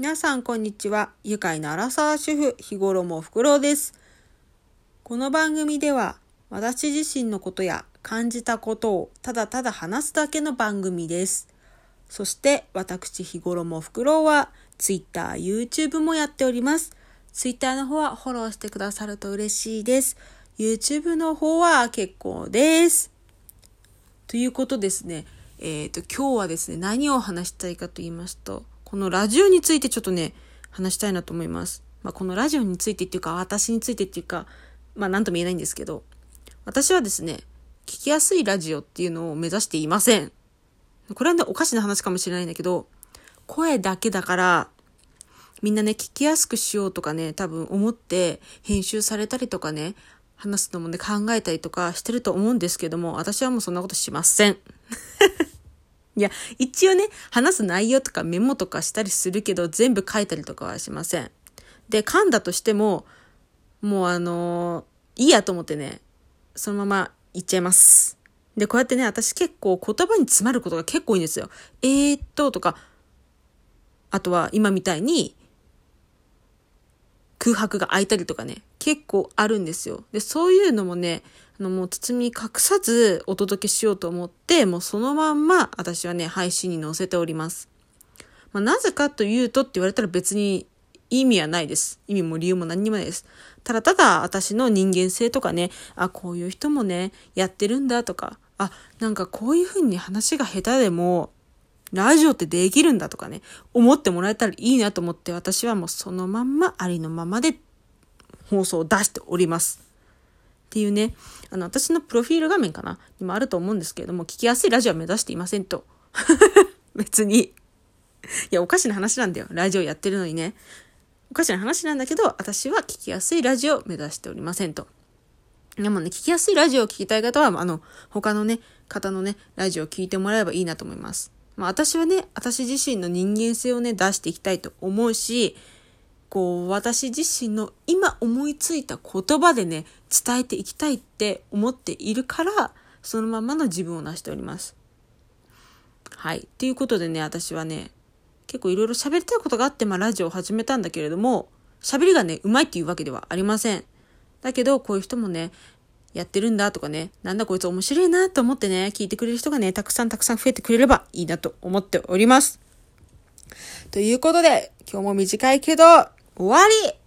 皆さんこんにちは。愉快なアラサー主婦、日頃もふくろうです。この番組では、私自身のことや感じたことをただただ話すだけの番組です。そして、私日頃もふくろうは、Twitter、YouTube もやっております。Twitter の方はフォローしてくださると嬉しいです。YouTube の方は結構です。ということですね。えっ、ー、と、今日はですね、何を話したいかと言いますと、このラジオについてちょっとね、話したいなと思います。まあ、このラジオについてっていうか、私についてっていうか、まあ、なんとも言えないんですけど、私はですね、聞きやすいラジオっていうのを目指していません。これはね、おかしな話かもしれないんだけど、声だけだから、みんなね、聞きやすくしようとかね、多分思って編集されたりとかね、話すのもね、考えたりとかしてると思うんですけども、私はもうそんなことしません。いや、一応ね、話す内容とかメモとかしたりするけど、全部書いたりとかはしません。で、噛んだとしても、もうあのー、いいやと思ってね、そのまま言っちゃいます。で、こうやってね、私結構言葉に詰まることが結構多いんですよ。えー、っと、とか、あとは今みたいに空白が空いたりとかね、結構あるんですよ。で、そういうのもね、あの、もう包み隠さずお届けしようと思って、もうそのまんま私はね、配信に載せております。まあ、なぜかというとって言われたら別に意味はないです。意味も理由も何にもないです。ただただ私の人間性とかね、あ、こういう人もね、やってるんだとか、あ、なんかこういうふうに話が下手でも、ラジオってできるんだとかね、思ってもらえたらいいなと思って私はもうそのまんまありのままで放送を出しております。っていうね、あの、私のプロフィール画面かなにもあると思うんですけれども、聞きやすいラジオは目指していませんと。別に。いや、おかしな話なんだよ。ラジオやってるのにね。おかしな話なんだけど、私は聞きやすいラジオを目指しておりませんと。でもね、聞きやすいラジオを聞きたい方は、あの、他のね、方のね、ラジオを聞いてもらえばいいなと思います。まあ私はね、私自身の人間性をね、出していきたいと思うし、こう、私自身の今思いついた言葉でね、伝えていきたいって思っているから、そのままの自分を成しております。はい。っていうことでね、私はね、結構いろいろ喋りたいことがあって、まあラジオを始めたんだけれども、喋りがね、うまいっていうわけではありません。だけど、こういう人もね、やってるんだとかね、なんだこいつ面白いなと思ってね、聞いてくれる人がね、たくさんたくさん増えてくれればいいなと思っております。ということで、今日も短いけど、終わり。